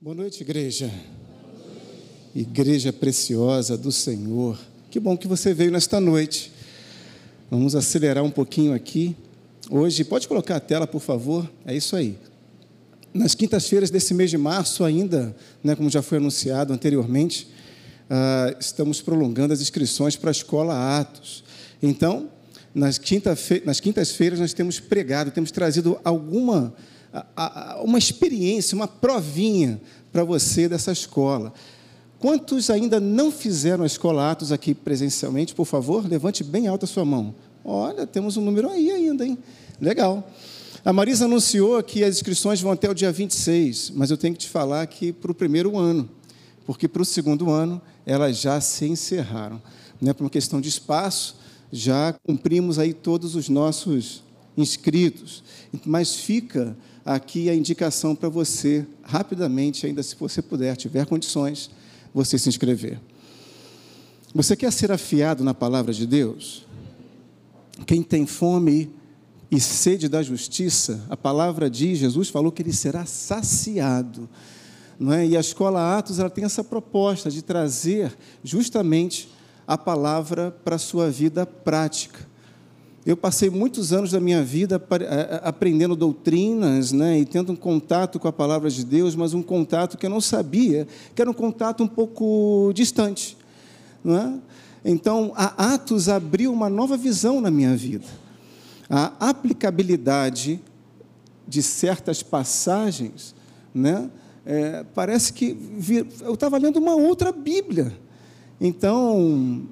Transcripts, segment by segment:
Boa noite, igreja. Igreja preciosa do Senhor. Que bom que você veio nesta noite. Vamos acelerar um pouquinho aqui. Hoje, pode colocar a tela, por favor? É isso aí. Nas quintas-feiras desse mês de março, ainda, né, como já foi anunciado anteriormente, uh, estamos prolongando as inscrições para a escola Atos. Então, nas, quinta nas quintas-feiras, nós temos pregado, temos trazido alguma uma experiência, uma provinha para você dessa escola. Quantos ainda não fizeram a escola Atos aqui presencialmente? Por favor, levante bem alta a sua mão. Olha, temos um número aí ainda, hein? Legal. A Marisa anunciou que as inscrições vão até o dia 26, mas eu tenho que te falar que para o primeiro ano, porque para o segundo ano elas já se encerraram. Né? Por uma questão de espaço, já cumprimos aí todos os nossos inscritos, mas fica aqui a indicação para você, rapidamente, ainda se você puder, tiver condições, você se inscrever. Você quer ser afiado na palavra de Deus? Quem tem fome e sede da justiça, a palavra diz, Jesus falou que ele será saciado. Não é? E a escola Atos ela tem essa proposta de trazer justamente a palavra para a sua vida prática. Eu passei muitos anos da minha vida aprendendo doutrinas né, e tendo um contato com a palavra de Deus, mas um contato que eu não sabia, que era um contato um pouco distante. É? Então, a Atos abriu uma nova visão na minha vida. A aplicabilidade de certas passagens, né, é, parece que eu estava lendo uma outra Bíblia. Então,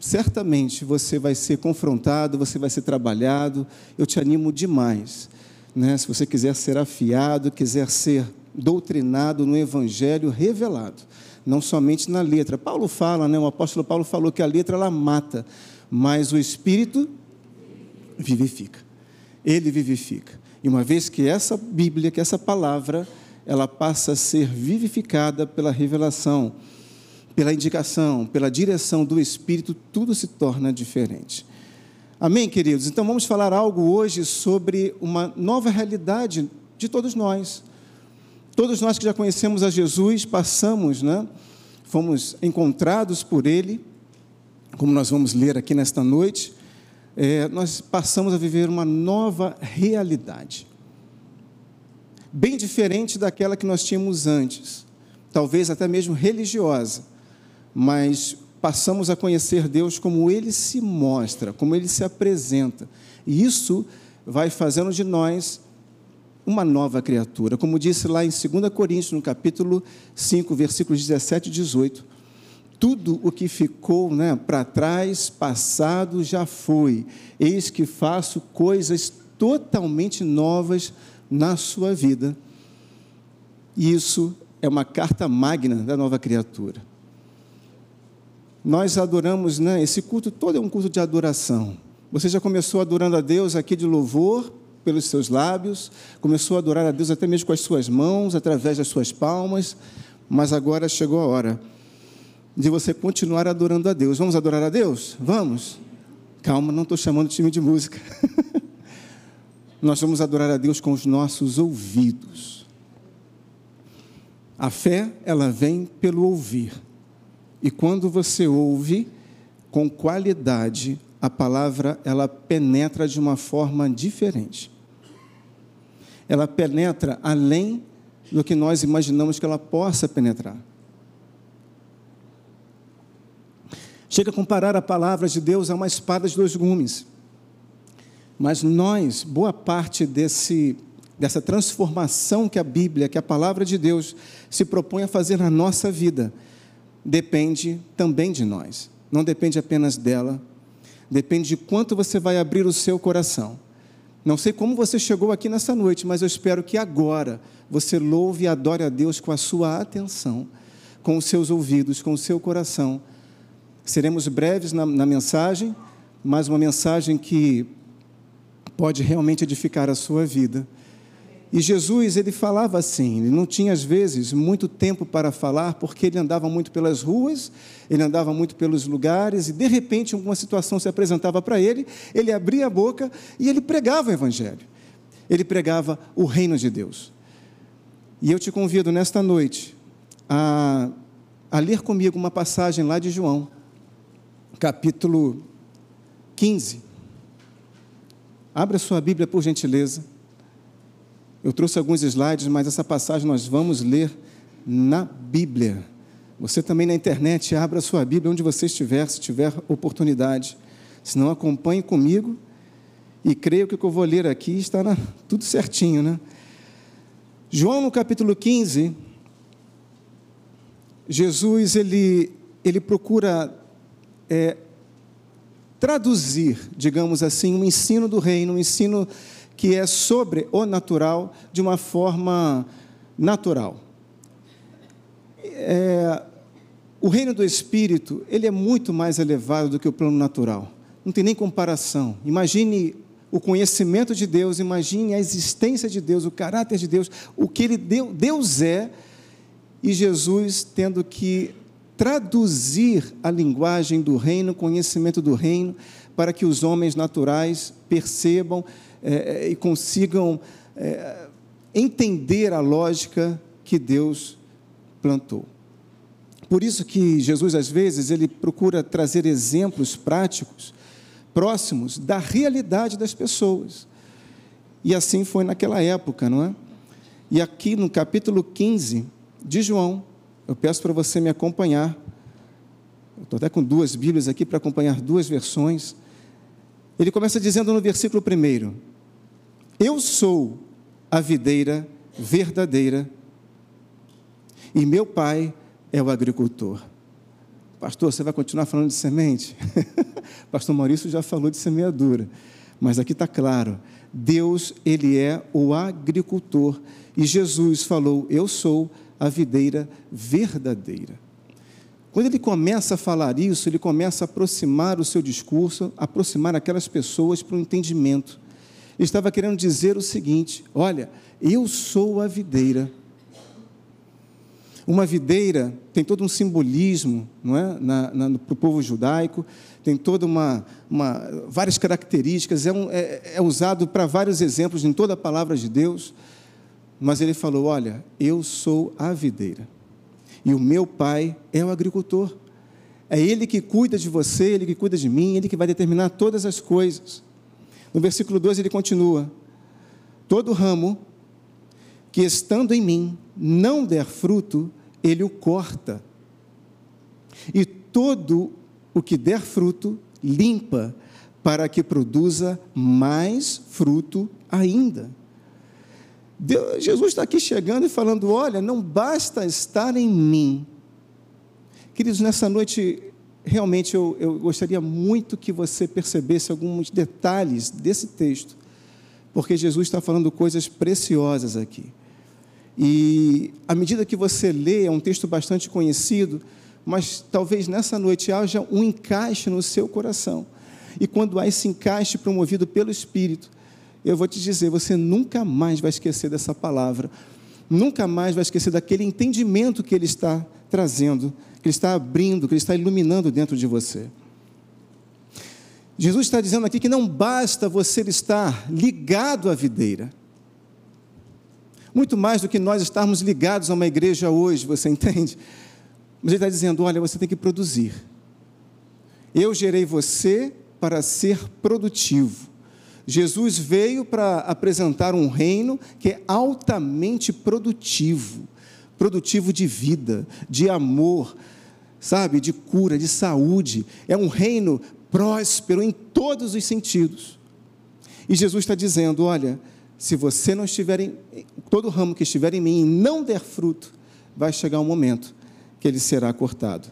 certamente você vai ser confrontado, você vai ser trabalhado. Eu te animo demais. Né? Se você quiser ser afiado, quiser ser doutrinado no Evangelho revelado, não somente na letra. Paulo fala, né? o apóstolo Paulo falou que a letra ela mata, mas o Espírito vivifica. Ele vivifica. E uma vez que essa Bíblia, que essa palavra, ela passa a ser vivificada pela revelação, pela indicação, pela direção do Espírito, tudo se torna diferente. Amém, queridos? Então vamos falar algo hoje sobre uma nova realidade de todos nós. Todos nós que já conhecemos a Jesus, passamos, né? Fomos encontrados por Ele, como nós vamos ler aqui nesta noite, é, nós passamos a viver uma nova realidade, bem diferente daquela que nós tínhamos antes, talvez até mesmo religiosa mas passamos a conhecer Deus como Ele se mostra, como Ele se apresenta. E isso vai fazendo de nós uma nova criatura. Como disse lá em 2 Coríntios, no capítulo 5, versículos 17 e 18. Tudo o que ficou né, para trás, passado, já foi. Eis que faço coisas totalmente novas na sua vida. E isso é uma carta magna da nova criatura nós adoramos, né? Esse culto todo é um culto de adoração. Você já começou adorando a Deus aqui de louvor pelos seus lábios, começou a adorar a Deus até mesmo com as suas mãos, através das suas palmas, mas agora chegou a hora de você continuar adorando a Deus. Vamos adorar a Deus? Vamos? Calma, não estou chamando time de música. Nós vamos adorar a Deus com os nossos ouvidos. A fé, ela vem pelo ouvir. E quando você ouve com qualidade, a palavra ela penetra de uma forma diferente. Ela penetra além do que nós imaginamos que ela possa penetrar. Chega a comparar a palavra de Deus a uma espada de dois gumes. Mas nós, boa parte desse, dessa transformação que a Bíblia, que a palavra de Deus se propõe a fazer na nossa vida, depende também de nós. Não depende apenas dela, depende de quanto você vai abrir o seu coração. Não sei como você chegou aqui nessa noite, mas eu espero que agora você louve e adore a Deus com a sua atenção, com os seus ouvidos, com o seu coração. Seremos breves na, na mensagem, mas uma mensagem que pode realmente edificar a sua vida. E Jesus, ele falava assim, ele não tinha às vezes muito tempo para falar, porque ele andava muito pelas ruas, ele andava muito pelos lugares, e de repente alguma situação se apresentava para ele, ele abria a boca e ele pregava o Evangelho. Ele pregava o reino de Deus. E eu te convido nesta noite a, a ler comigo uma passagem lá de João, capítulo 15. Abra sua Bíblia, por gentileza. Eu trouxe alguns slides, mas essa passagem nós vamos ler na Bíblia. Você também na internet, abra sua Bíblia onde você estiver, se tiver oportunidade. Se não, acompanhe comigo e creio que o que eu vou ler aqui está na, tudo certinho, né? João, no capítulo 15, Jesus ele, ele procura é, traduzir, digamos assim, um ensino do reino, um ensino que é sobre o natural, de uma forma natural. É, o reino do Espírito, ele é muito mais elevado do que o plano natural. Não tem nem comparação. Imagine o conhecimento de Deus, imagine a existência de Deus, o caráter de Deus, o que ele deu, Deus é, e Jesus tendo que traduzir a linguagem do reino, o conhecimento do reino, para que os homens naturais percebam é, e consigam é, entender a lógica que Deus plantou. Por isso que Jesus, às vezes, ele procura trazer exemplos práticos próximos da realidade das pessoas. E assim foi naquela época, não é? E aqui no capítulo 15 de João, eu peço para você me acompanhar. Estou até com duas Bíblias aqui para acompanhar duas versões. Ele começa dizendo no versículo 1: Eu sou a videira verdadeira, e meu pai é o agricultor. Pastor, você vai continuar falando de semente? Pastor Maurício já falou de semeadura, mas aqui está claro: Deus, Ele é o agricultor, e Jesus falou: Eu sou a videira verdadeira. Quando ele começa a falar isso, ele começa a aproximar o seu discurso, aproximar aquelas pessoas para o entendimento. Estava querendo dizer o seguinte: olha, eu sou a videira uma videira tem todo um simbolismo não é? para o povo judaico, tem toda uma, uma várias características, é, um, é, é usado para vários exemplos em toda a palavra de Deus. Mas ele falou: Olha, eu sou a videira, e o meu pai é o agricultor. É ele que cuida de você, ele que cuida de mim, ele que vai determinar todas as coisas. No versículo 2 ele continua: Todo ramo que estando em mim não der fruto, ele o corta. E todo o que der fruto, limpa, para que produza mais fruto ainda. Deus, Jesus está aqui chegando e falando: olha, não basta estar em mim. Queridos, nessa noite, realmente eu, eu gostaria muito que você percebesse alguns detalhes desse texto, porque Jesus está falando coisas preciosas aqui. E à medida que você lê, é um texto bastante conhecido, mas talvez nessa noite haja um encaixe no seu coração. E quando há esse encaixe promovido pelo Espírito, eu vou te dizer, você nunca mais vai esquecer dessa palavra, nunca mais vai esquecer daquele entendimento que ele está trazendo, que ele está abrindo, que ele está iluminando dentro de você. Jesus está dizendo aqui que não basta você estar ligado à videira, muito mais do que nós estarmos ligados a uma igreja hoje, você entende? Mas ele está dizendo: olha, você tem que produzir. Eu gerei você para ser produtivo. Jesus veio para apresentar um reino que é altamente produtivo produtivo de vida, de amor, sabe, de cura, de saúde. É um reino próspero em todos os sentidos. E Jesus está dizendo: olha, se você não estiver em todo ramo que estiver em mim e não der fruto, vai chegar um momento que ele será cortado.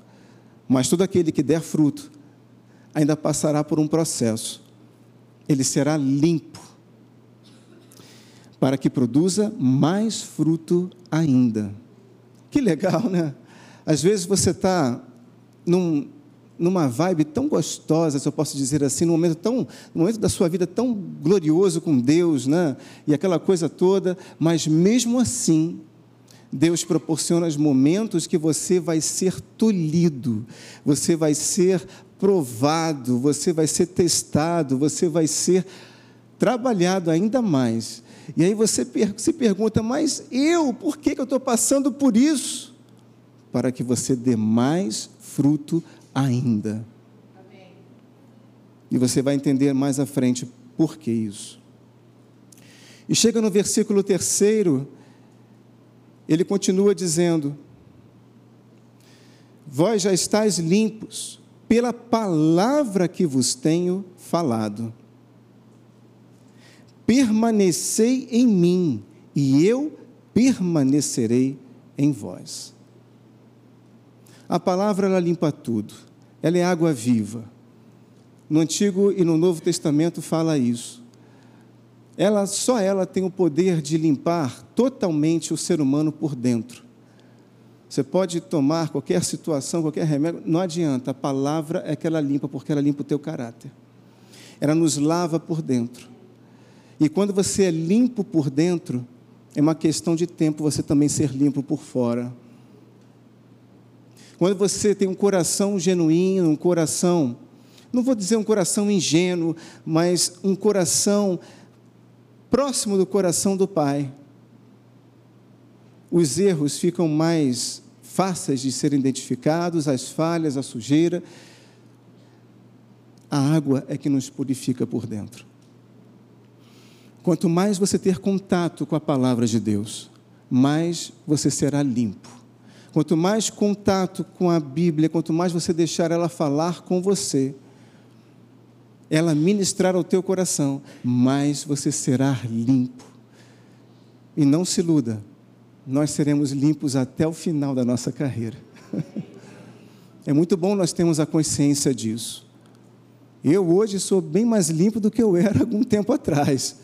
Mas todo aquele que der fruto ainda passará por um processo. Ele será limpo para que produza mais fruto ainda. Que legal, né? Às vezes você está num, numa vibe tão gostosa, se eu posso dizer assim, num momento tão, num momento da sua vida tão glorioso com Deus, né? E aquela coisa toda, mas mesmo assim, Deus proporciona os momentos que você vai ser tolhido, você vai ser provado, você vai ser testado, você vai ser trabalhado ainda mais. E aí você se pergunta, mas eu, por que, que eu estou passando por isso? Para que você dê mais fruto ainda. Amém. E você vai entender mais à frente por que isso. E chega no versículo terceiro, ele continua dizendo: Vós já estáis limpos pela palavra que vos tenho falado. Permanecei em mim, e eu permanecerei em vós. A palavra ela limpa tudo. Ela é água viva. No Antigo e no Novo Testamento fala isso ela só ela tem o poder de limpar totalmente o ser humano por dentro. Você pode tomar qualquer situação, qualquer remédio, não adianta, a palavra é que ela limpa, porque ela limpa o teu caráter. Ela nos lava por dentro. E quando você é limpo por dentro, é uma questão de tempo você também ser limpo por fora. Quando você tem um coração genuíno, um coração, não vou dizer um coração ingênuo, mas um coração próximo do coração do Pai, os erros ficam mais fáceis de serem identificados, as falhas, a sujeira. A água é que nos purifica por dentro. Quanto mais você ter contato com a palavra de Deus, mais você será limpo. Quanto mais contato com a Bíblia, quanto mais você deixar ela falar com você, ela ministrar ao teu coração, mais você será limpo. E não se iluda, nós seremos limpos até o final da nossa carreira. É muito bom nós termos a consciência disso. Eu hoje sou bem mais limpo do que eu era algum tempo atrás,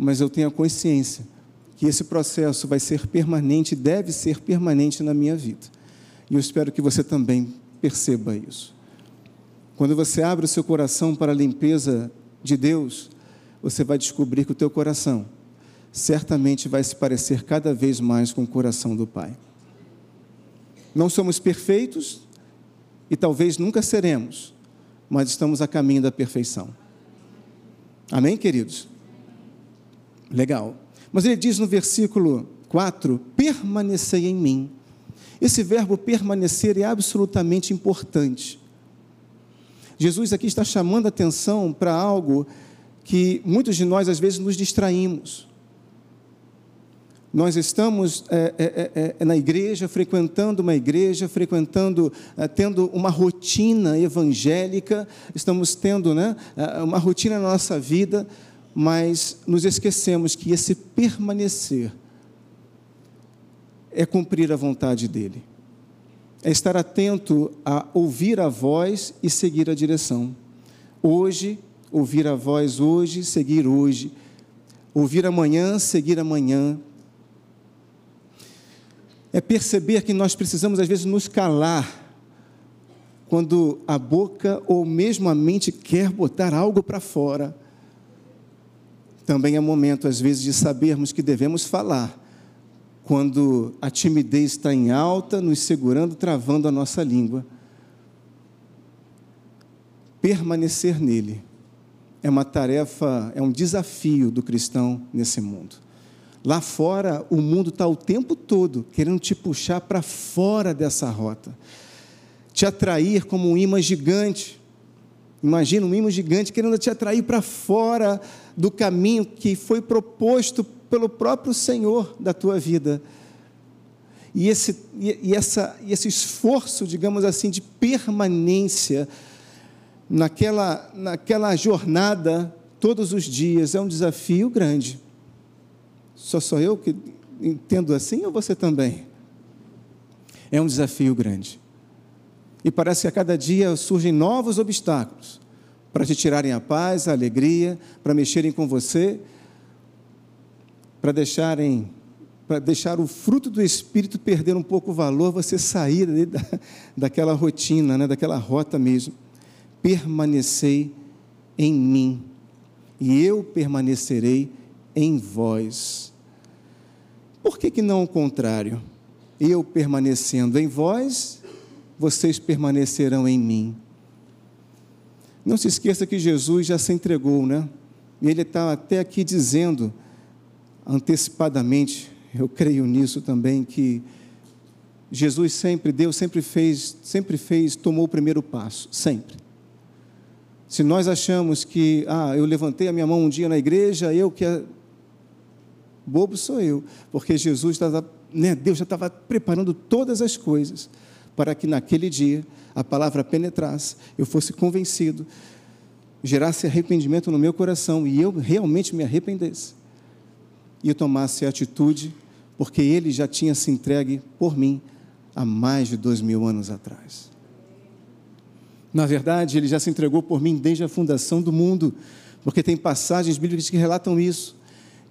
mas eu tenho a consciência que esse processo vai ser permanente, deve ser permanente na minha vida. E eu espero que você também perceba isso. Quando você abre o seu coração para a limpeza de Deus, você vai descobrir que o teu coração certamente vai se parecer cada vez mais com o coração do Pai. Não somos perfeitos e talvez nunca seremos, mas estamos a caminho da perfeição. Amém, queridos? Legal. Mas ele diz no versículo 4: permanecei em mim. Esse verbo permanecer é absolutamente importante. Jesus aqui está chamando atenção para algo que muitos de nós às vezes nos distraímos. Nós estamos é, é, é, na igreja, frequentando uma igreja, frequentando, é, tendo uma rotina evangélica, estamos tendo né, é, uma rotina na nossa vida, mas nos esquecemos que esse permanecer é cumprir a vontade dEle é estar atento a ouvir a voz e seguir a direção. Hoje, ouvir a voz hoje, seguir hoje. Ouvir amanhã, seguir amanhã. É perceber que nós precisamos, às vezes, nos calar quando a boca ou mesmo a mente quer botar algo para fora. Também é momento, às vezes, de sabermos que devemos falar quando a timidez está em alta, nos segurando, travando a nossa língua. Permanecer nele é uma tarefa, é um desafio do cristão nesse mundo. Lá fora, o mundo está o tempo todo querendo te puxar para fora dessa rota, te atrair como um imã gigante. Imagina um imã gigante querendo te atrair para fora do caminho que foi proposto pelo próprio Senhor da tua vida. E esse, e, essa, e esse esforço, digamos assim, de permanência naquela, naquela jornada todos os dias é um desafio grande. Só sou eu que entendo assim ou você também? É um desafio grande. E parece que a cada dia surgem novos obstáculos para te tirarem a paz, a alegria, para mexerem com você, para deixarem para deixar o fruto do Espírito perder um pouco o valor, você sair da, daquela rotina, né, daquela rota mesmo. Permanecei em mim, e eu permanecerei em vós. Por que, que não o contrário? Eu permanecendo em vós, vocês permanecerão em mim. Não se esqueça que Jesus já se entregou, né? E ele está até aqui dizendo antecipadamente, eu creio nisso também, que Jesus sempre, Deus sempre fez, sempre fez, tomou o primeiro passo, sempre. Se nós achamos que, ah, eu levantei a minha mão um dia na igreja, eu que é bobo sou eu, porque Jesus estava, né, Deus já estava preparando todas as coisas para que naquele dia a palavra penetrasse, eu fosse convencido, gerasse arrependimento no meu coração e eu realmente me arrependesse e eu tomasse atitude, porque Ele já tinha se entregue por mim há mais de dois mil anos atrás. Na verdade, ele já se entregou por mim desde a fundação do mundo, porque tem passagens bíblicas que relatam isso.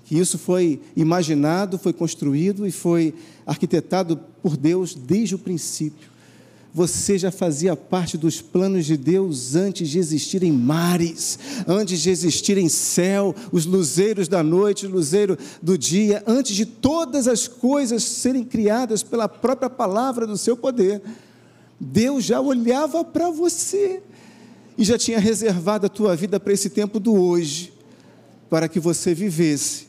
Que isso foi imaginado, foi construído e foi arquitetado por Deus desde o princípio. Você já fazia parte dos planos de Deus antes de existirem mares, antes de existirem céu, os luzeiros da noite, o luzeiro do dia, antes de todas as coisas serem criadas pela própria palavra do seu poder. Deus já olhava para você e já tinha reservado a tua vida para esse tempo do hoje, para que você vivesse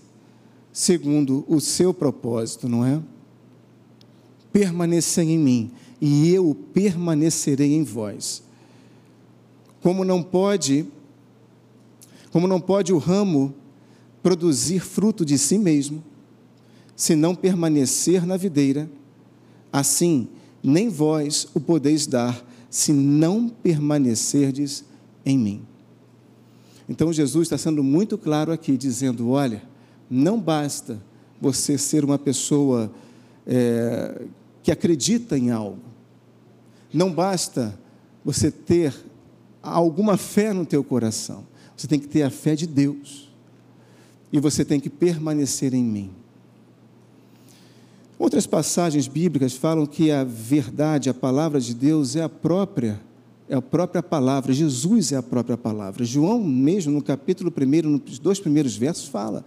segundo o seu propósito, não é? Permanecer em mim e eu permanecerei em vós. Como não pode, como não pode o ramo produzir fruto de si mesmo, se não permanecer na videira, assim nem vós o podeis dar, se não permanecerdes em mim. Então Jesus está sendo muito claro aqui, dizendo: olha, não basta você ser uma pessoa é, que acredita em algo, não basta você ter alguma fé no teu coração, você tem que ter a fé de Deus, e você tem que permanecer em mim. Outras passagens bíblicas falam que a verdade, a palavra de Deus é a própria, é a própria palavra. Jesus é a própria palavra. João mesmo no capítulo 1, nos dois primeiros versos fala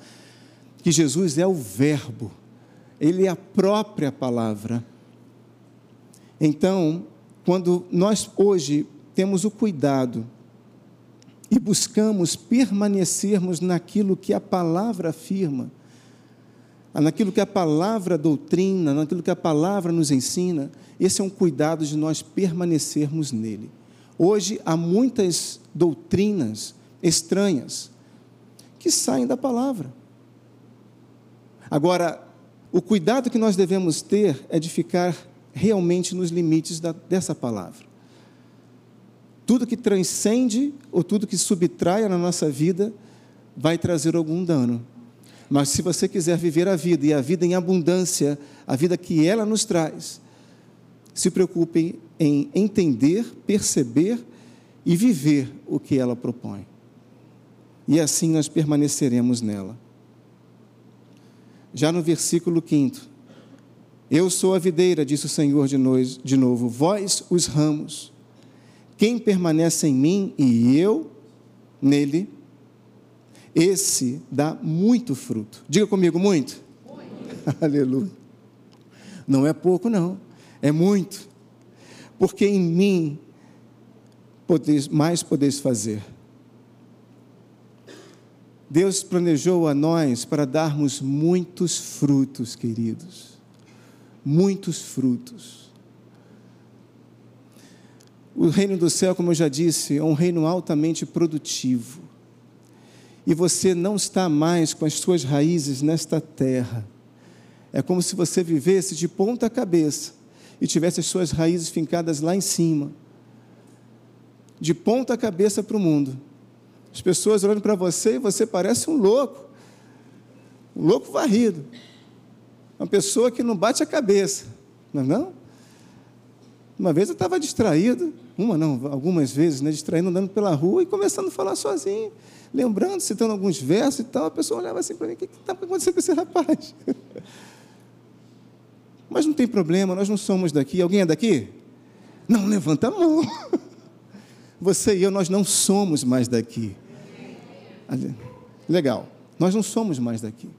que Jesus é o verbo. Ele é a própria palavra. Então, quando nós hoje temos o cuidado e buscamos permanecermos naquilo que a palavra afirma, naquilo que a palavra doutrina, naquilo que a palavra nos ensina, esse é um cuidado de nós permanecermos nele. Hoje há muitas doutrinas estranhas que saem da palavra. Agora, o cuidado que nós devemos ter é de ficar realmente nos limites da, dessa palavra. Tudo que transcende ou tudo que subtraia na nossa vida vai trazer algum dano. Mas se você quiser viver a vida e a vida em abundância, a vida que ela nos traz, se preocupe em entender, perceber e viver o que ela propõe. E assim nós permaneceremos nela. Já no versículo 5, eu sou a videira, disse o Senhor de, nós, de novo, vós os ramos. Quem permanece em mim e eu nele, esse dá muito fruto. Diga comigo, muito? muito. Aleluia. Não é pouco, não, é muito. Porque em mim podeis, mais podeis fazer. Deus planejou a nós para darmos muitos frutos, queridos. Muitos frutos. O reino do céu, como eu já disse, é um reino altamente produtivo e você não está mais com as suas raízes nesta terra. É como se você vivesse de ponta cabeça e tivesse as suas raízes fincadas lá em cima, de ponta cabeça para o mundo. As pessoas olhando para você e você parece um louco, um louco varrido, uma pessoa que não bate a cabeça, não é não? Uma vez eu estava distraído, uma não, algumas vezes, né, distraído andando pela rua e começando a falar sozinho lembrando, citando alguns versos e tal, a pessoa olhava assim para mim, o que está acontecendo com esse rapaz? Mas não tem problema, nós não somos daqui. Alguém é daqui? Não, levanta a mão. Você e eu, nós não somos mais daqui. Legal, nós não somos mais daqui.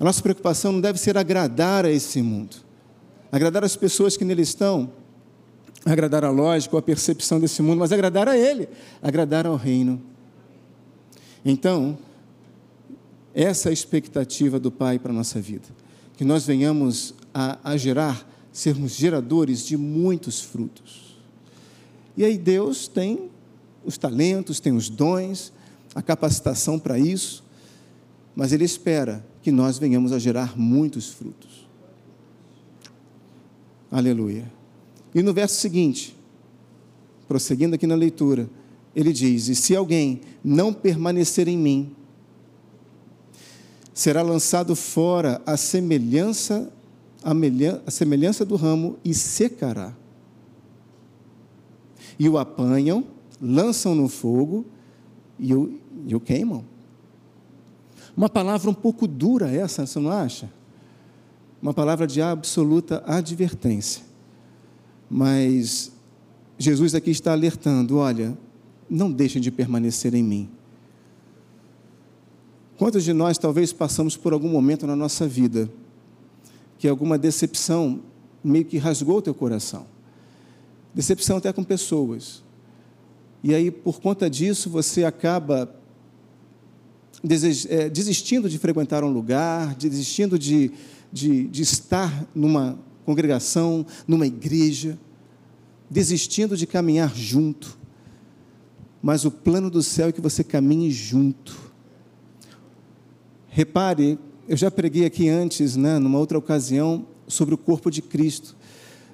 A nossa preocupação não deve ser agradar a esse mundo, agradar as pessoas que nele estão, agradar a lógica, a percepção desse mundo, mas agradar a Ele, agradar ao reino. Então, Essa é a expectativa do Pai para a nossa vida. Que nós venhamos a, a gerar, sermos geradores de muitos frutos. E aí Deus tem os talentos, tem os dons, a capacitação para isso, mas Ele espera que nós venhamos a gerar muitos frutos. Aleluia. E no verso seguinte, prosseguindo aqui na leitura, ele diz: E se alguém não permanecer em mim, será lançado fora a semelhança, a semelhança do ramo e secará. E o apanham, lançam no fogo e e o queimam. Uma palavra um pouco dura essa, você não acha? Uma palavra de absoluta advertência. Mas Jesus aqui está alertando: olha, não deixem de permanecer em mim. Quantos de nós talvez passamos por algum momento na nossa vida que alguma decepção meio que rasgou o teu coração? Decepção até com pessoas. E aí, por conta disso, você acaba é, desistindo de frequentar um lugar, desistindo de, de, de estar numa congregação, numa igreja, desistindo de caminhar junto. Mas o plano do céu é que você caminhe junto. Repare, eu já preguei aqui antes, né, numa outra ocasião, sobre o corpo de Cristo.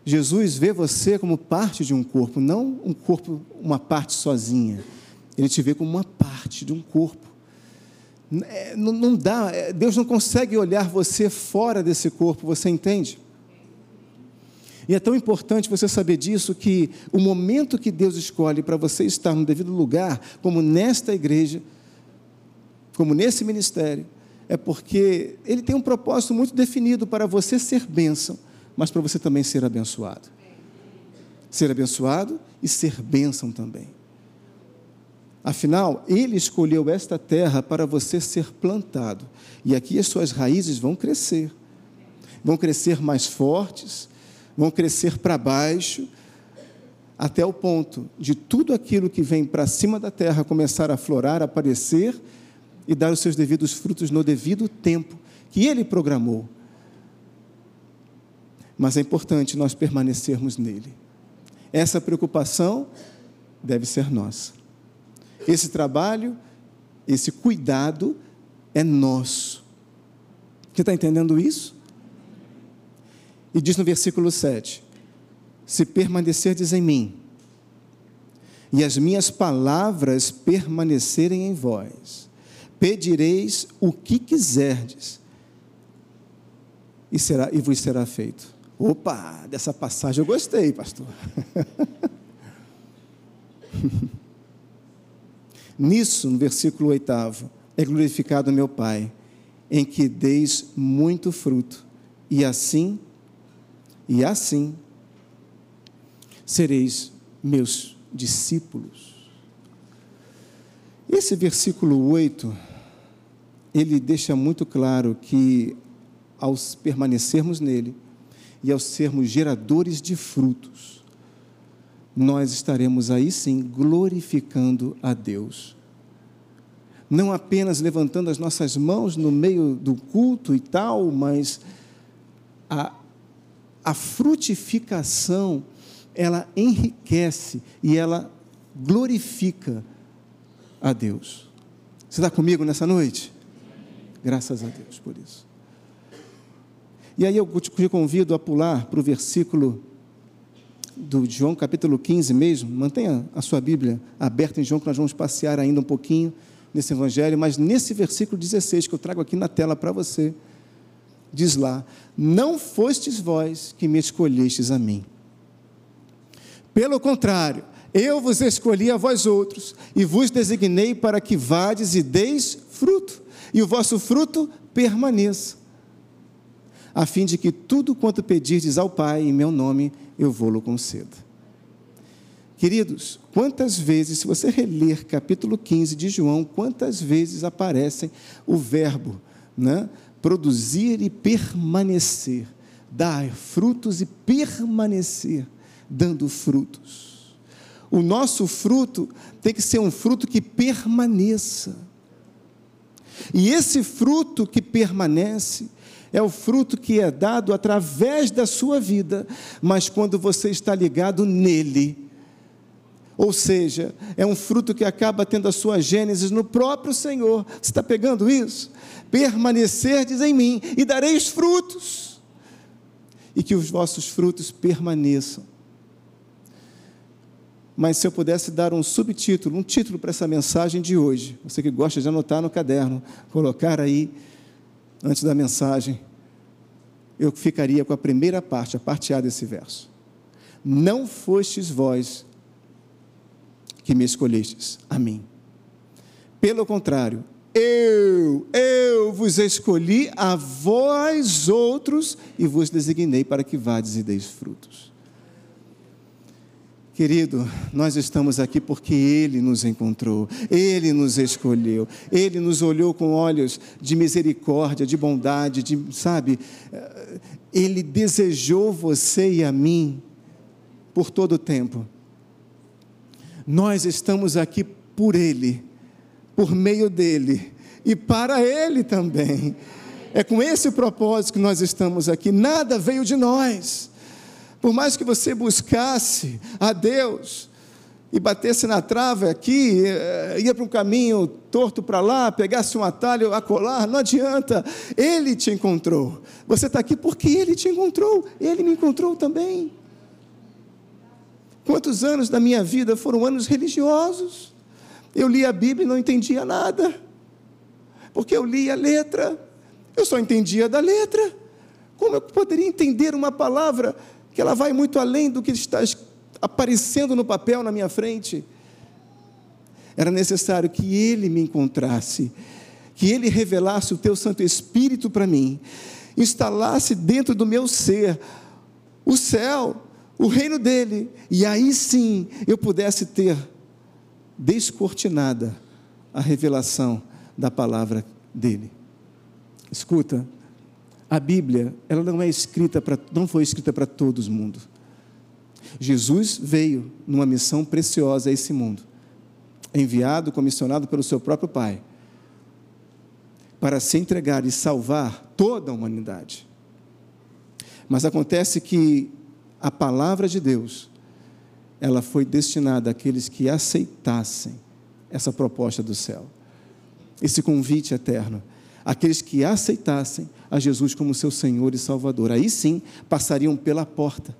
Jesus vê você como parte de um corpo, não um corpo, uma parte sozinha. Ele te vê como uma parte de um corpo. É, não, não dá, é, Deus não consegue olhar você fora desse corpo, você entende? E é tão importante você saber disso que o momento que Deus escolhe para você estar no devido lugar, como nesta igreja, como nesse ministério, é porque Ele tem um propósito muito definido para você ser bênção, mas para você também ser abençoado. Ser abençoado e ser bênção também. Afinal, Ele escolheu esta terra para você ser plantado. E aqui as suas raízes vão crescer. Vão crescer mais fortes, vão crescer para baixo, até o ponto de tudo aquilo que vem para cima da terra começar a florar, aparecer e dar os seus devidos frutos no devido tempo que Ele programou. Mas é importante nós permanecermos nele. Essa preocupação deve ser nossa. Esse trabalho, esse cuidado é nosso. Você está entendendo isso? E diz no versículo 7: Se permanecerdes em mim, e as minhas palavras permanecerem em vós, pedireis o que quiserdes, e, será, e vos será feito. Opa, dessa passagem eu gostei, pastor. Nisso, no versículo 8, é glorificado meu Pai, em que deis muito fruto, e assim, e assim, sereis meus discípulos. Esse versículo 8, ele deixa muito claro que, ao permanecermos nele e ao sermos geradores de frutos, nós estaremos aí sim glorificando a Deus. Não apenas levantando as nossas mãos no meio do culto e tal, mas a, a frutificação, ela enriquece e ela glorifica a Deus. Você está comigo nessa noite? Graças a Deus por isso. E aí eu te convido a pular para o versículo do João capítulo 15 mesmo, mantenha a sua Bíblia aberta em João, que nós vamos passear ainda um pouquinho nesse evangelho, mas nesse versículo 16 que eu trago aqui na tela para você, diz lá: Não fostes vós que me escolhestes a mim. Pelo contrário, eu vos escolhi a vós outros e vos designei para que vades e deis fruto, e o vosso fruto permaneça, a fim de que tudo quanto pedirdes ao Pai em meu nome, eu vou-lo concedo. Queridos, quantas vezes, se você reler capítulo 15 de João, quantas vezes aparecem o verbo né, produzir e permanecer, dar frutos e permanecer dando frutos. O nosso fruto tem que ser um fruto que permaneça. E esse fruto que permanece é o fruto que é dado através da sua vida, mas quando você está ligado nele. Ou seja, é um fruto que acaba tendo a sua gênese no próprio Senhor. Você está pegando isso? Permanecerdes em mim e dareis frutos, e que os vossos frutos permaneçam. Mas se eu pudesse dar um subtítulo, um título para essa mensagem de hoje, você que gosta de anotar no caderno, colocar aí antes da mensagem, eu ficaria com a primeira parte, a parte A desse verso. Não fostes vós que me escolhestes, a mim. Pelo contrário, eu, eu vos escolhi a vós outros e vos designei para que vades e deis frutos. Querido, nós estamos aqui porque Ele nos encontrou, Ele nos escolheu, Ele nos olhou com olhos de misericórdia, de bondade, de, sabe? Ele desejou você e a mim por todo o tempo. Nós estamos aqui por Ele, por meio dEle e para Ele também. É com esse propósito que nós estamos aqui, nada veio de nós. Por mais que você buscasse a Deus e batesse na trave aqui, eh, ia para um caminho torto para lá, pegasse um atalho a colar, não adianta, Ele te encontrou. Você está aqui porque Ele te encontrou, Ele me encontrou também. Quantos anos da minha vida foram anos religiosos? Eu li a Bíblia e não entendia nada, porque eu li a letra, eu só entendia da letra. Como eu poderia entender uma palavra que ela vai muito além do que está aparecendo no papel na minha frente. Era necessário que Ele me encontrasse, que Ele revelasse o Teu Santo Espírito para mim, instalasse dentro do meu ser o céu, o reino dele, e aí sim eu pudesse ter descortinada a revelação da palavra dele. Escuta, a Bíblia, ela não é escrita para, não foi escrita para todo mundo. Jesus veio numa missão preciosa a esse mundo, enviado, comissionado pelo seu próprio Pai, para se entregar e salvar toda a humanidade. Mas acontece que a palavra de Deus, ela foi destinada àqueles que aceitassem essa proposta do céu, esse convite eterno aqueles que aceitassem a Jesus como seu Senhor e Salvador. Aí sim passariam pela porta,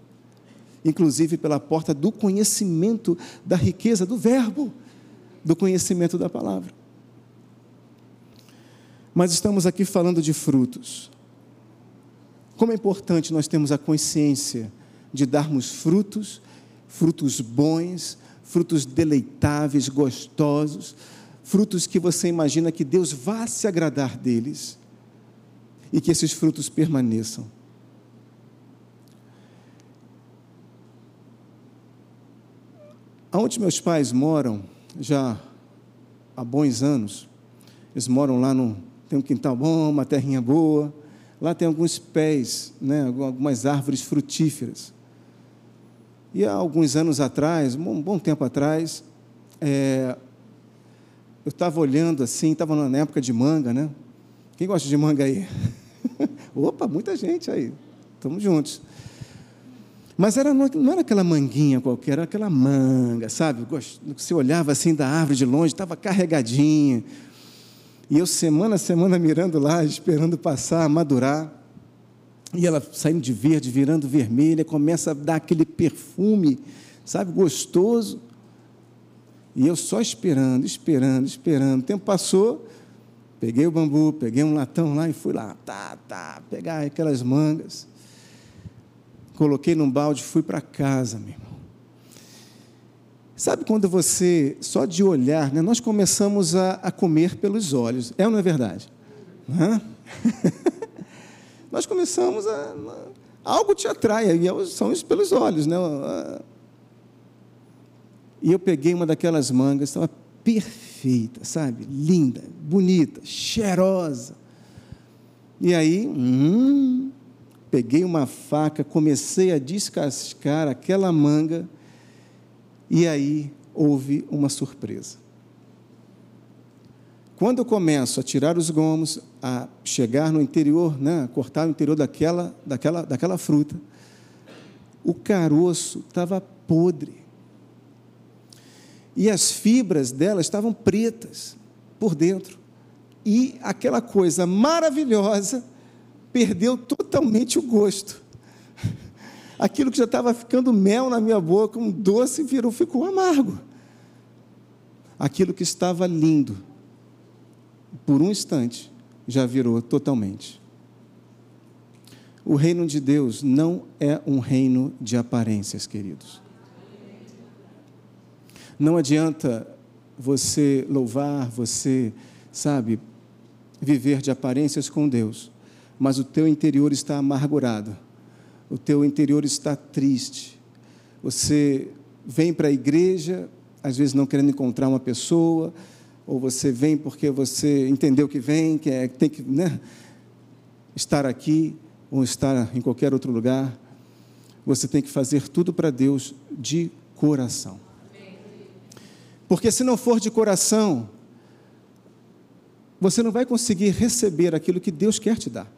inclusive pela porta do conhecimento da riqueza do Verbo, do conhecimento da palavra. Mas estamos aqui falando de frutos. Como é importante nós termos a consciência de darmos frutos, frutos bons, frutos deleitáveis, gostosos, frutos que você imagina que Deus vá se agradar deles e que esses frutos permaneçam. Aonde meus pais moram, já há bons anos, eles moram lá no. Tem um quintal bom, uma terrinha boa. Lá tem alguns pés, né, algumas árvores frutíferas. E há alguns anos atrás, um bom tempo atrás, é, eu estava olhando assim, estava na época de manga, né? Quem gosta de manga aí? Opa, muita gente aí. Estamos juntos. Mas era, não era aquela manguinha qualquer, era aquela manga, sabe? Você olhava assim da árvore de longe, estava carregadinha. E eu, semana a semana, mirando lá, esperando passar, madurar. E ela saindo de verde, virando vermelha, começa a dar aquele perfume, sabe, gostoso. E eu só esperando, esperando, esperando. O tempo passou, peguei o bambu, peguei um latão lá e fui lá, tá, tá, pegar aquelas mangas. Coloquei num balde, fui para casa, meu irmão. Sabe quando você, só de olhar, né, nós começamos a, a comer pelos olhos, é ou não é verdade? Hã? nós começamos a. Algo te atrai, e é são isso pelos olhos, né? E eu peguei uma daquelas mangas, estava perfeita, sabe? Linda, bonita, cheirosa. E aí, hum, peguei uma faca, comecei a descascar aquela manga, e aí houve uma surpresa. Quando eu começo a tirar os gomos, a chegar no interior, né, a cortar o interior daquela, daquela, daquela fruta, o caroço estava podre. E as fibras dela estavam pretas por dentro. E aquela coisa maravilhosa perdeu totalmente o gosto. Aquilo que já estava ficando mel na minha boca, um doce, virou, ficou amargo. Aquilo que estava lindo por um instante, já virou totalmente. O reino de Deus não é um reino de aparências, queridos. Não adianta você louvar, você, sabe, viver de aparências com Deus, mas o teu interior está amargurado, o teu interior está triste. Você vem para a igreja, às vezes não querendo encontrar uma pessoa, ou você vem porque você entendeu que vem, que é, tem que né, estar aqui ou estar em qualquer outro lugar. Você tem que fazer tudo para Deus de coração. Porque se não for de coração, você não vai conseguir receber aquilo que Deus quer te dar.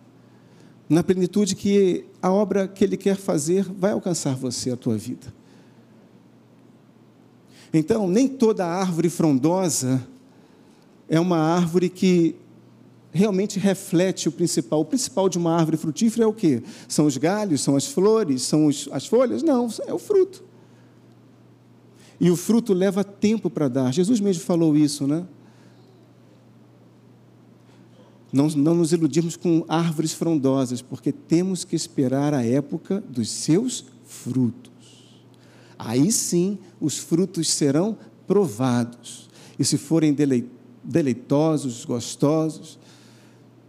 Na plenitude que a obra que Ele quer fazer vai alcançar você, a tua vida. Então, nem toda árvore frondosa é uma árvore que realmente reflete o principal. O principal de uma árvore frutífera é o quê? São os galhos, são as flores, são os, as folhas? Não, é o fruto. E o fruto leva tempo para dar. Jesus mesmo falou isso, né? Não, não nos iludirmos com árvores frondosas, porque temos que esperar a época dos seus frutos. Aí sim os frutos serão provados. E se forem deleitosos, gostosos,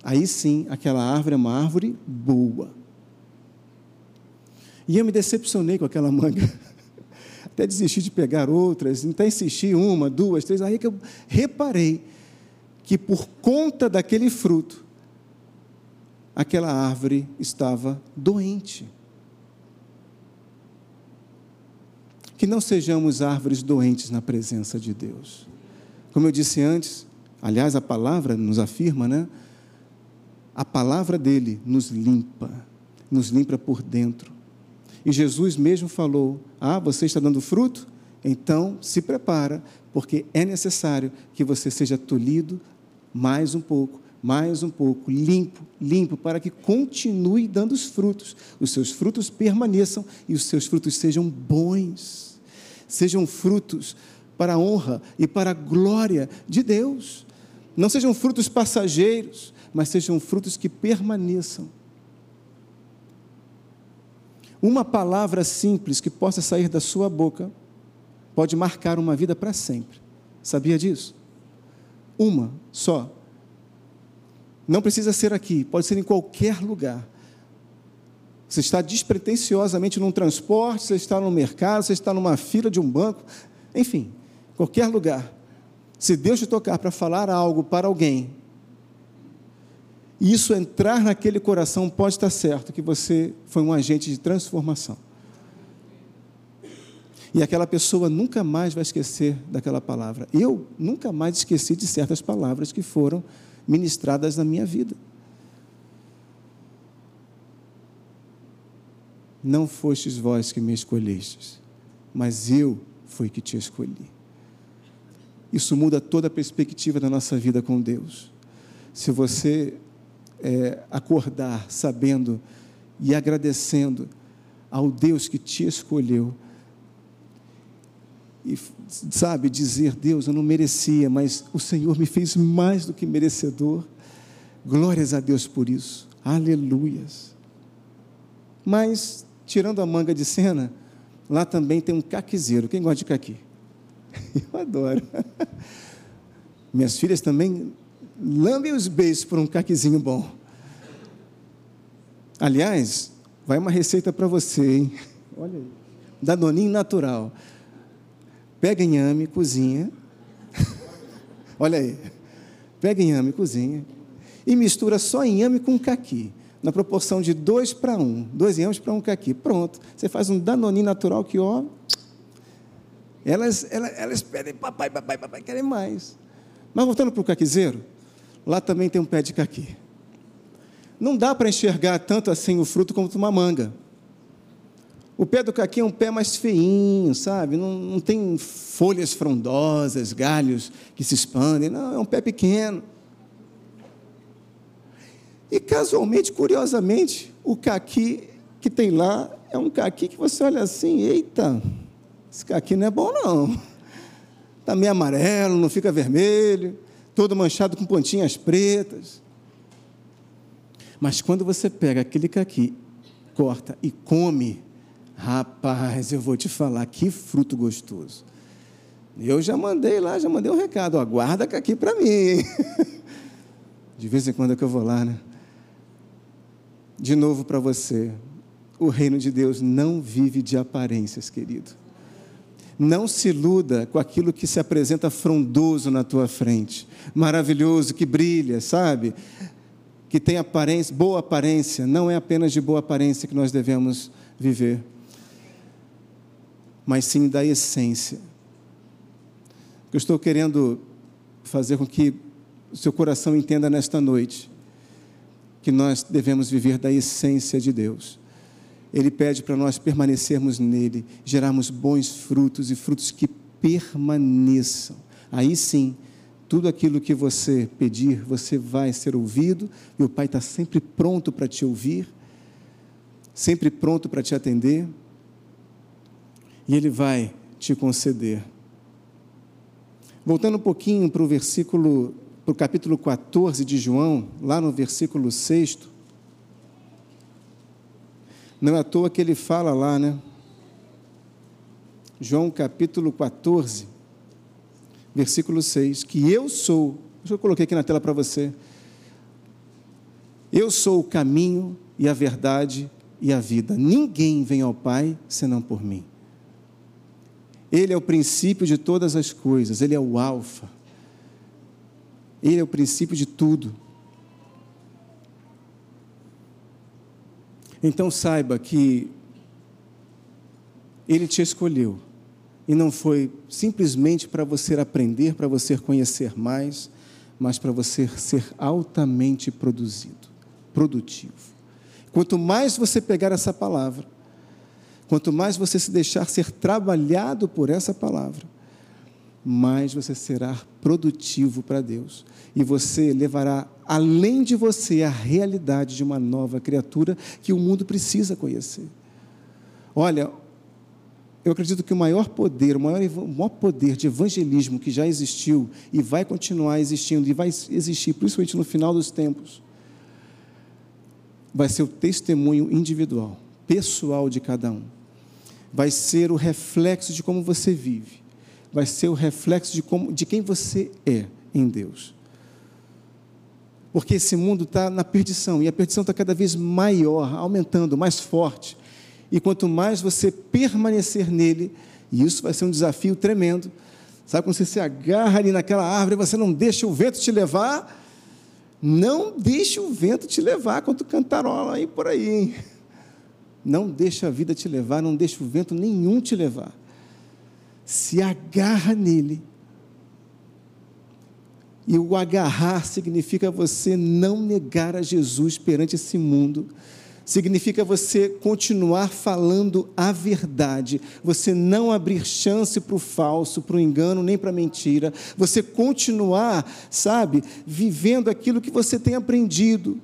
aí sim aquela árvore é uma árvore boa. E eu me decepcionei com aquela manga. Até desisti de pegar outras, até insisti uma, duas, três. Aí que eu reparei que por conta daquele fruto, aquela árvore estava doente. Que não sejamos árvores doentes na presença de Deus. Como eu disse antes, aliás, a palavra nos afirma, né? A palavra dele nos limpa, nos limpa por dentro. E Jesus mesmo falou: Ah, você está dando fruto? Então se prepara, porque é necessário que você seja tolhido mais um pouco, mais um pouco, limpo, limpo, para que continue dando os frutos, os seus frutos permaneçam e os seus frutos sejam bons, sejam frutos para a honra e para a glória de Deus. Não sejam frutos passageiros, mas sejam frutos que permaneçam. Uma palavra simples que possa sair da sua boca pode marcar uma vida para sempre. Sabia disso? Uma só. Não precisa ser aqui, pode ser em qualquer lugar. Você está despretensiosamente num transporte, você está no mercado, você está numa fila de um banco, enfim, qualquer lugar, se Deus te tocar para falar algo para alguém, e isso entrar naquele coração, pode estar certo que você foi um agente de transformação. E aquela pessoa nunca mais vai esquecer daquela palavra. Eu nunca mais esqueci de certas palavras que foram ministradas na minha vida. Não fostes vós que me escolhestes, mas eu fui que te escolhi. Isso muda toda a perspectiva da nossa vida com Deus. Se você é, acordar sabendo e agradecendo ao Deus que te escolheu, e sabe, dizer: Deus, eu não merecia, mas o Senhor me fez mais do que merecedor. Glórias a Deus por isso. Aleluias. Mas, tirando a manga de cena, lá também tem um caquizeiro. Quem gosta de caqui? Eu adoro. Minhas filhas também lambem os beijos por um caquezinho bom. Aliás, vai uma receita para você, hein? Olha aí. Danoninho natural. Pega inhame, cozinha. Olha aí. Pega inhame, cozinha. E mistura só inhame com caqui. Na proporção de dois para um. Dois inhames para um caqui. Pronto. Você faz um danoninho natural que, ó, elas, elas, elas pedem papai, papai, papai, querem mais. Mas voltando para o caquizeiro, lá também tem um pé de caqui. Não dá para enxergar tanto assim o fruto como uma manga. O pé do caqui é um pé mais feinho, sabe? Não, não tem folhas frondosas, galhos que se expandem. Não, é um pé pequeno. E casualmente, curiosamente, o caqui que tem lá é um caqui que você olha assim, eita, esse caqui não é bom não. Está meio amarelo, não fica vermelho, todo manchado com pontinhas pretas. Mas quando você pega aquele caqui, corta e come, Rapaz, eu vou te falar, que fruto gostoso. Eu já mandei lá, já mandei um recado, aguarda aqui para mim. De vez em quando é que eu vou lá, né? De novo para você, o reino de Deus não vive de aparências, querido. Não se iluda com aquilo que se apresenta frondoso na tua frente, maravilhoso, que brilha, sabe? Que tem aparência, boa aparência. Não é apenas de boa aparência que nós devemos viver mas sim da essência. Eu estou querendo fazer com que seu coração entenda nesta noite que nós devemos viver da essência de Deus. Ele pede para nós permanecermos nele, gerarmos bons frutos e frutos que permaneçam. Aí sim, tudo aquilo que você pedir, você vai ser ouvido, e o Pai está sempre pronto para te ouvir, sempre pronto para te atender e Ele vai te conceder. Voltando um pouquinho para o versículo, para o capítulo 14 de João, lá no versículo 6. Não é à toa que ele fala lá, né? João capítulo 14, versículo 6, que eu sou, eu coloquei aqui na tela para você. Eu sou o caminho e a verdade e a vida. Ninguém vem ao Pai senão por mim. Ele é o princípio de todas as coisas, ele é o Alfa. Ele é o princípio de tudo. Então saiba que ele te escolheu e não foi simplesmente para você aprender, para você conhecer mais, mas para você ser altamente produzido, produtivo. Quanto mais você pegar essa palavra, Quanto mais você se deixar ser trabalhado por essa palavra, mais você será produtivo para Deus. E você levará além de você a realidade de uma nova criatura que o mundo precisa conhecer. Olha, eu acredito que o maior poder, o maior, o maior poder de evangelismo que já existiu e vai continuar existindo e vai existir, principalmente no final dos tempos, vai ser o testemunho individual, pessoal de cada um vai ser o reflexo de como você vive, vai ser o reflexo de, como, de quem você é em Deus. Porque esse mundo está na perdição e a perdição está cada vez maior, aumentando, mais forte. E quanto mais você permanecer nele, e isso vai ser um desafio tremendo. Sabe quando você se agarra ali naquela árvore você não deixa o vento te levar? Não deixe o vento te levar quando cantarola aí por aí. Hein? Não deixa a vida te levar, não deixa o vento nenhum te levar. Se agarra nele. E o agarrar significa você não negar a Jesus perante esse mundo. Significa você continuar falando a verdade, você não abrir chance para o falso, para o engano, nem para a mentira, você continuar, sabe, vivendo aquilo que você tem aprendido.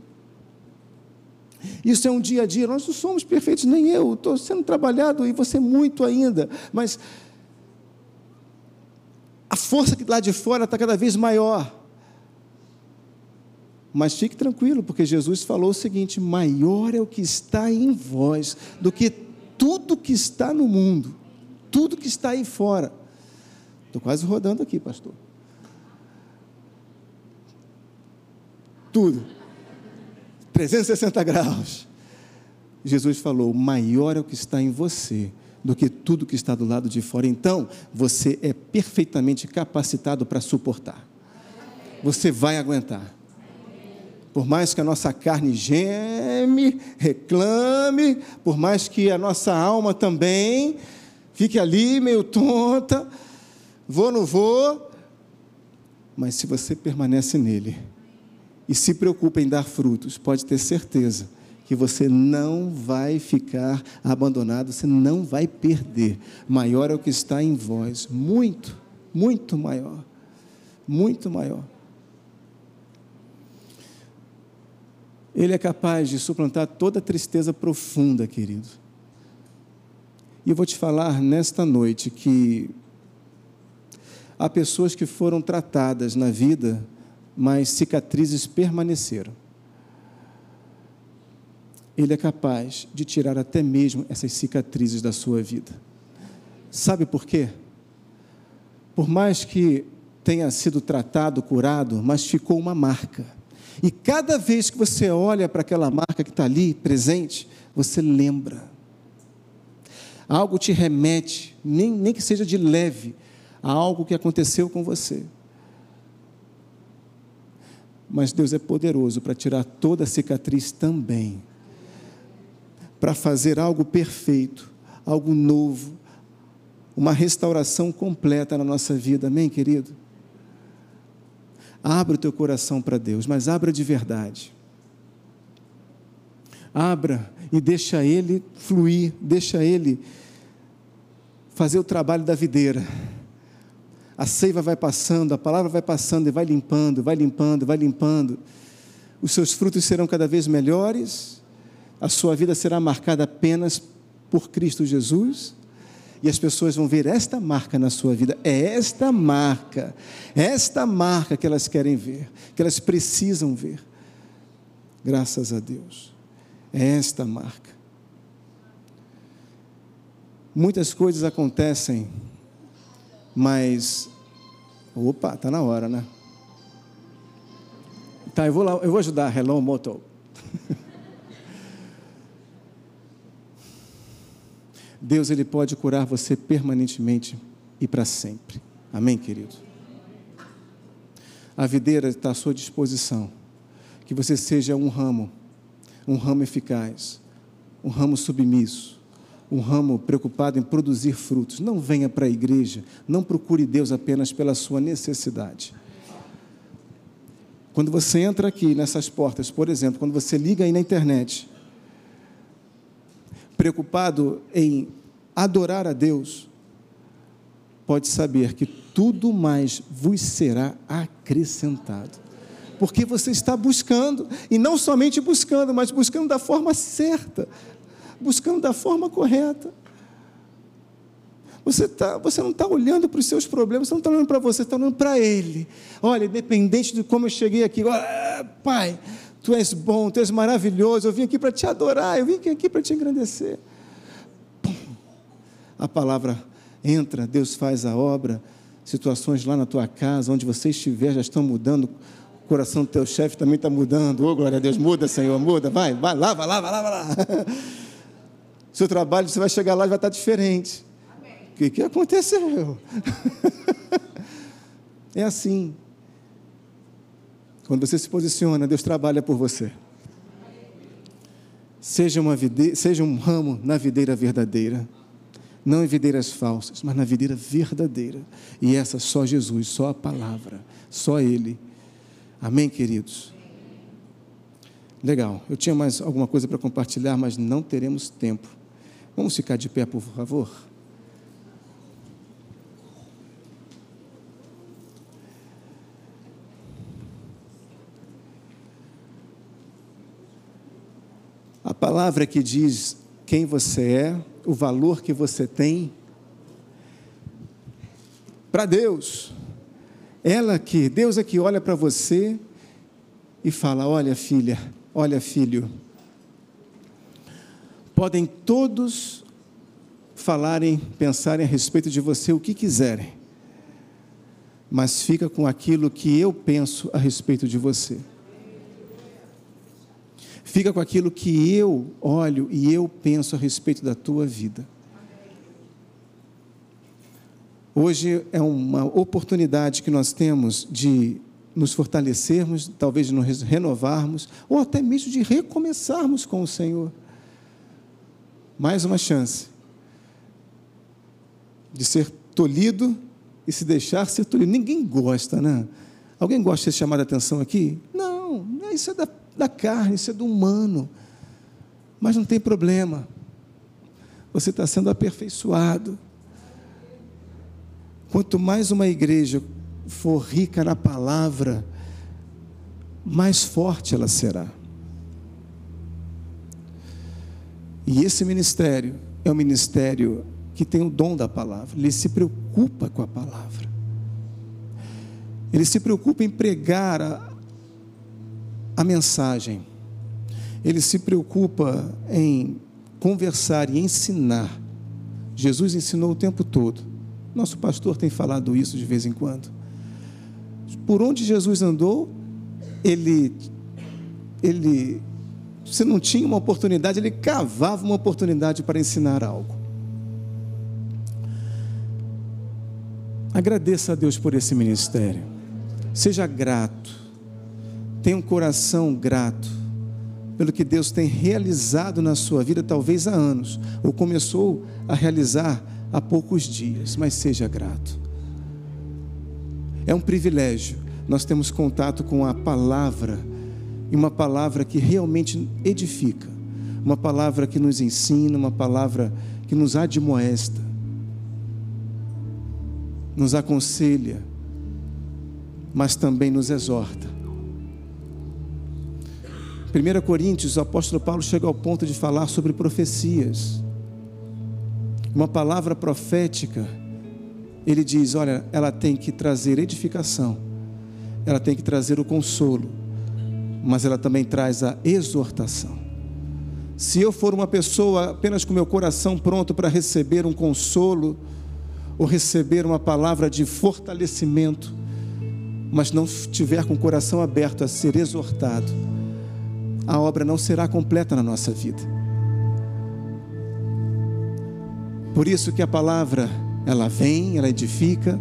Isso é um dia a dia. Nós não somos perfeitos, nem eu. Estou sendo trabalhado e você muito ainda. Mas a força que lá de fora está cada vez maior. Mas fique tranquilo, porque Jesus falou o seguinte: maior é o que está em vós do que tudo que está no mundo, tudo que está aí fora. Estou quase rodando aqui, pastor. Tudo. 360 graus. Jesus falou: maior é o que está em você do que tudo que está do lado de fora. Então, você é perfeitamente capacitado para suportar. Você vai aguentar. Por mais que a nossa carne geme, reclame, por mais que a nossa alma também fique ali meio tonta, vou, não vou, Mas se você permanece nele e se preocupa em dar frutos, pode ter certeza que você não vai ficar abandonado, você não vai perder. Maior é o que está em vós, muito, muito maior. Muito maior. Ele é capaz de suplantar toda tristeza profunda, querido. E eu vou te falar nesta noite que há pessoas que foram tratadas na vida, mas cicatrizes permaneceram. Ele é capaz de tirar até mesmo essas cicatrizes da sua vida. Sabe por quê? Por mais que tenha sido tratado, curado, mas ficou uma marca. E cada vez que você olha para aquela marca que está ali presente, você lembra. Algo te remete, nem, nem que seja de leve, a algo que aconteceu com você. Mas Deus é poderoso para tirar toda a cicatriz também, para fazer algo perfeito, algo novo, uma restauração completa na nossa vida, amém, querido? Abra o teu coração para Deus, mas abra de verdade. Abra e deixa Ele fluir, deixa Ele fazer o trabalho da videira. A seiva vai passando, a palavra vai passando e vai limpando, vai limpando, vai limpando. Os seus frutos serão cada vez melhores, a sua vida será marcada apenas por Cristo Jesus e as pessoas vão ver esta marca na sua vida. É esta marca, esta marca que elas querem ver, que elas precisam ver. Graças a Deus. É esta marca. Muitas coisas acontecem, mas. Opa, está na hora, né? Tá, eu vou lá, eu vou ajudar. Hello, Moto. Deus ele pode curar você permanentemente e para sempre. Amém, querido? A videira está à sua disposição. Que você seja um ramo, um ramo eficaz, um ramo submisso, um ramo preocupado em produzir frutos. Não venha para a igreja, não procure Deus apenas pela sua necessidade. Quando você entra aqui nessas portas, por exemplo, quando você liga aí na internet, preocupado em adorar a Deus, pode saber que tudo mais vos será acrescentado. Porque você está buscando, e não somente buscando, mas buscando da forma certa, buscando da forma correta. Você, tá, você não está olhando para os seus problemas, você não está olhando para você, você está olhando para Ele. Olha, independente de como eu cheguei aqui, olha, Pai, Tu és bom, Tu és maravilhoso, eu vim aqui para te adorar, eu vim aqui para te engrandecer a palavra entra, Deus faz a obra, situações lá na tua casa, onde você estiver, já estão mudando, o coração do teu chefe também está mudando, oh, glória a Deus, muda Senhor, muda, vai, vai lá, vai lá, vai lá, vai lá. Seu trabalho, você vai chegar lá e vai estar diferente. O que, que aconteceu? é assim. Quando você se posiciona, Deus trabalha por você. Seja, uma videira, seja um ramo na videira verdadeira não em videiras falsas, mas na videira verdadeira. E essa só Jesus, só a palavra, só Ele. Amém, queridos? Legal, eu tinha mais alguma coisa para compartilhar, mas não teremos tempo. Vamos ficar de pé, por favor? Palavra que diz quem você é, o valor que você tem para Deus. Ela que, Deus é que olha para você e fala: Olha, filha, olha, filho. Podem todos falarem, pensarem a respeito de você o que quiserem, mas fica com aquilo que eu penso a respeito de você. Fica com aquilo que eu olho e eu penso a respeito da tua vida. Hoje é uma oportunidade que nós temos de nos fortalecermos, talvez de nos renovarmos, ou até mesmo de recomeçarmos com o Senhor. Mais uma chance de ser tolhido e se deixar ser tolhido. Ninguém gosta, né? Alguém gosta de ser chamado a atenção aqui? Não, isso é da, da carne, isso é do humano. Mas não tem problema. Você está sendo aperfeiçoado. Quanto mais uma igreja for rica na palavra, mais forte ela será. E esse ministério é um ministério que tem o dom da palavra, ele se preocupa com a palavra. Ele se preocupa em pregar a, a mensagem. Ele se preocupa em conversar e ensinar. Jesus ensinou o tempo todo. Nosso pastor tem falado isso de vez em quando. Por onde Jesus andou, ele ele se não tinha uma oportunidade, ele cavava uma oportunidade para ensinar algo. Agradeça a Deus por esse ministério. Seja grato. Tenha um coração grato pelo que Deus tem realizado na sua vida, talvez há anos, ou começou a realizar há poucos dias, mas seja grato. É um privilégio nós temos contato com a palavra, e uma palavra que realmente edifica, uma palavra que nos ensina, uma palavra que nos admoesta, nos aconselha, mas também nos exorta. 1 Coríntios, o apóstolo Paulo chega ao ponto de falar sobre profecias. Uma palavra profética, ele diz: olha, ela tem que trazer edificação, ela tem que trazer o consolo, mas ela também traz a exortação. Se eu for uma pessoa apenas com meu coração pronto para receber um consolo, ou receber uma palavra de fortalecimento, mas não estiver com o coração aberto a ser exortado, a obra não será completa na nossa vida. Por isso que a palavra, ela vem, ela edifica,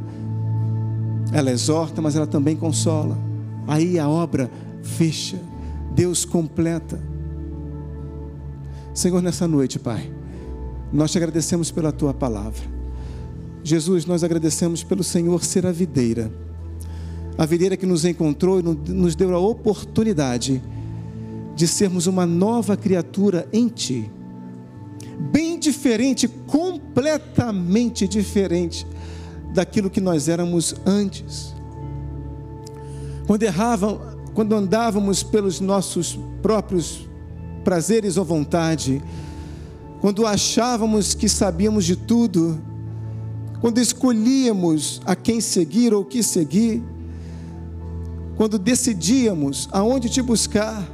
ela exorta, mas ela também consola. Aí a obra fecha, Deus completa. Senhor, nessa noite, Pai, nós te agradecemos pela tua palavra. Jesus, nós agradecemos pelo Senhor ser a videira, a videira que nos encontrou e nos deu a oportunidade de sermos uma nova criatura em Ti, bem diferente, completamente diferente daquilo que nós éramos antes. Quando erravam, quando andávamos pelos nossos próprios prazeres ou vontade, quando achávamos que sabíamos de tudo, quando escolhíamos a quem seguir ou o que seguir, quando decidíamos aonde te buscar,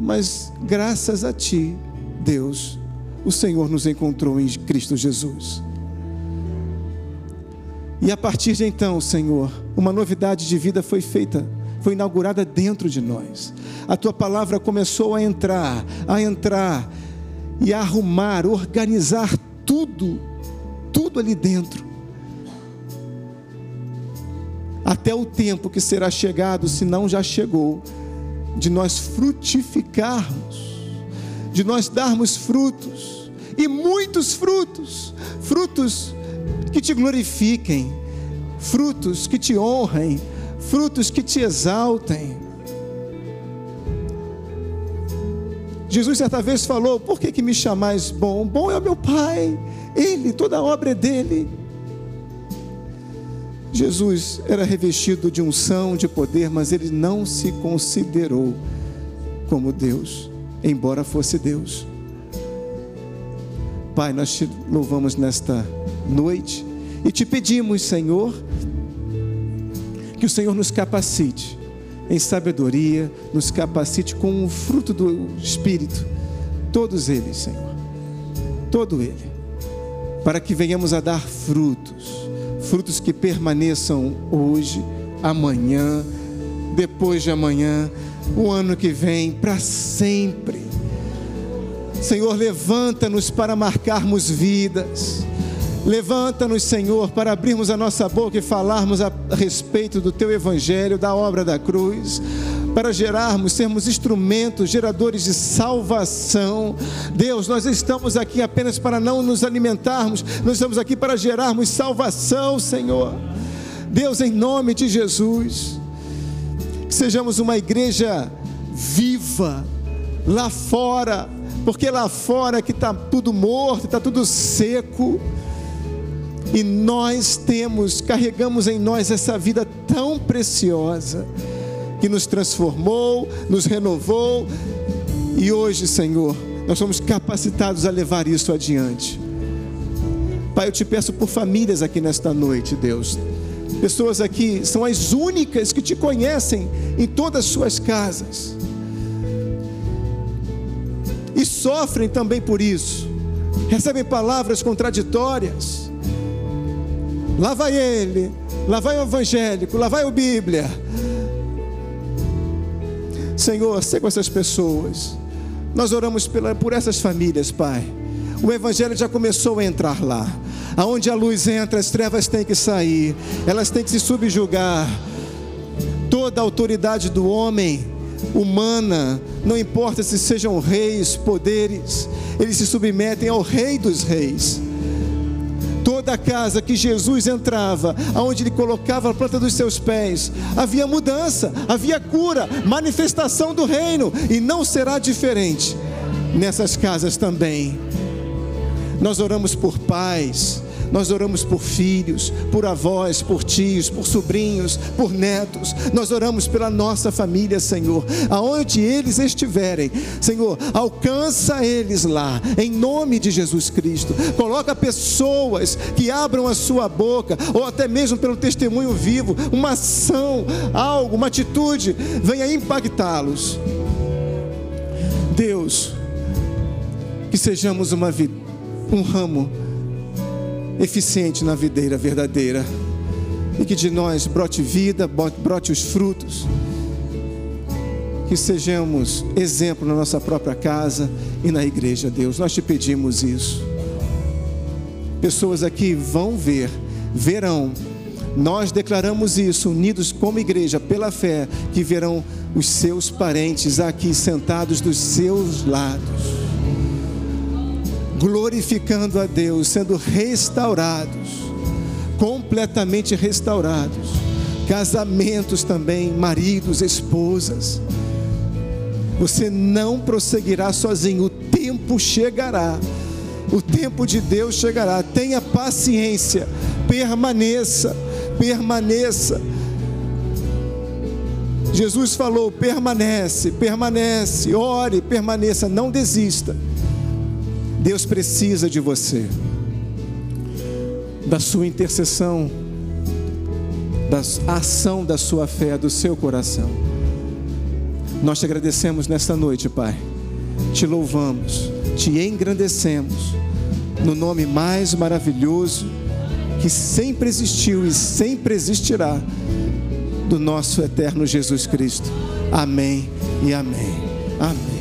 mas graças a ti, Deus, o Senhor nos encontrou em Cristo Jesus. E a partir de então, Senhor, uma novidade de vida foi feita, foi inaugurada dentro de nós. A tua palavra começou a entrar, a entrar e a arrumar, organizar tudo, tudo ali dentro. Até o tempo que será chegado, se não já chegou, de nós frutificarmos, de nós darmos frutos, e muitos frutos, frutos que te glorifiquem, frutos que te honrem, frutos que te exaltem. Jesus certa vez falou: Por que, que me chamais bom? Bom é o meu Pai, Ele, toda a obra é dele. Jesus era revestido de unção, de poder, mas ele não se considerou como Deus, embora fosse Deus. Pai, nós te louvamos nesta noite e te pedimos, Senhor, que o Senhor nos capacite em sabedoria, nos capacite com o fruto do Espírito, todos eles, Senhor, todo ele, para que venhamos a dar frutos, frutos que permaneçam hoje, amanhã, depois de amanhã, o ano que vem, para sempre. Senhor, levanta-nos para marcarmos vidas. Levanta-nos, Senhor, para abrirmos a nossa boca e falarmos a respeito do Teu Evangelho, da obra da cruz, para gerarmos, sermos instrumentos, geradores de salvação. Deus, nós estamos aqui apenas para não nos alimentarmos, nós estamos aqui para gerarmos salvação, Senhor. Deus, em nome de Jesus. que sejamos uma igreja viva lá fora, porque lá fora que está tudo morto, está tudo seco, e nós temos, carregamos em nós essa vida tão preciosa, que nos transformou, nos renovou, e hoje, Senhor, nós somos capacitados a levar isso adiante. Pai, eu te peço por famílias aqui nesta noite, Deus. Pessoas aqui são as únicas que te conhecem em todas as suas casas. E sofrem também por isso. Recebem palavras contraditórias. Lá vai ele, lá vai o evangélico, lá vai o Bíblia. Senhor, sei com essas pessoas. Nós oramos pela, por essas famílias, Pai. O Evangelho já começou a entrar lá. Aonde a luz entra, as trevas têm que sair, elas têm que se subjugar. Toda a autoridade do homem humana, não importa se sejam reis, poderes, eles se submetem ao Rei dos Reis. Toda casa que Jesus entrava, aonde ele colocava a planta dos seus pés, havia mudança, havia cura, manifestação do reino, e não será diferente nessas casas também. Nós oramos por pais, nós oramos por filhos, por avós, por tios, por sobrinhos, por netos. Nós oramos pela nossa família, Senhor. Aonde eles estiverem, Senhor, alcança eles lá, em nome de Jesus Cristo. Coloca pessoas que abram a sua boca, ou até mesmo pelo testemunho vivo, uma ação, algo, uma atitude, venha impactá-los. Deus, que sejamos uma vida, um ramo eficiente na videira verdadeira. E que de nós brote vida, brote os frutos. Que sejamos exemplo na nossa própria casa e na igreja, Deus. Nós te pedimos isso. Pessoas aqui vão ver, verão. Nós declaramos isso, unidos como igreja, pela fé, que verão os seus parentes aqui sentados dos seus lados glorificando a Deus, sendo restaurados, completamente restaurados. Casamentos também, maridos, esposas. Você não prosseguirá sozinho, o tempo chegará. O tempo de Deus chegará. Tenha paciência, permaneça, permaneça. Jesus falou: permanece, permanece, ore, permaneça, não desista. Deus precisa de você, da sua intercessão, da ação da sua fé, do seu coração. Nós te agradecemos nesta noite, Pai. Te louvamos, te engrandecemos, no nome mais maravilhoso que sempre existiu e sempre existirá, do nosso eterno Jesus Cristo. Amém e amém. Amém.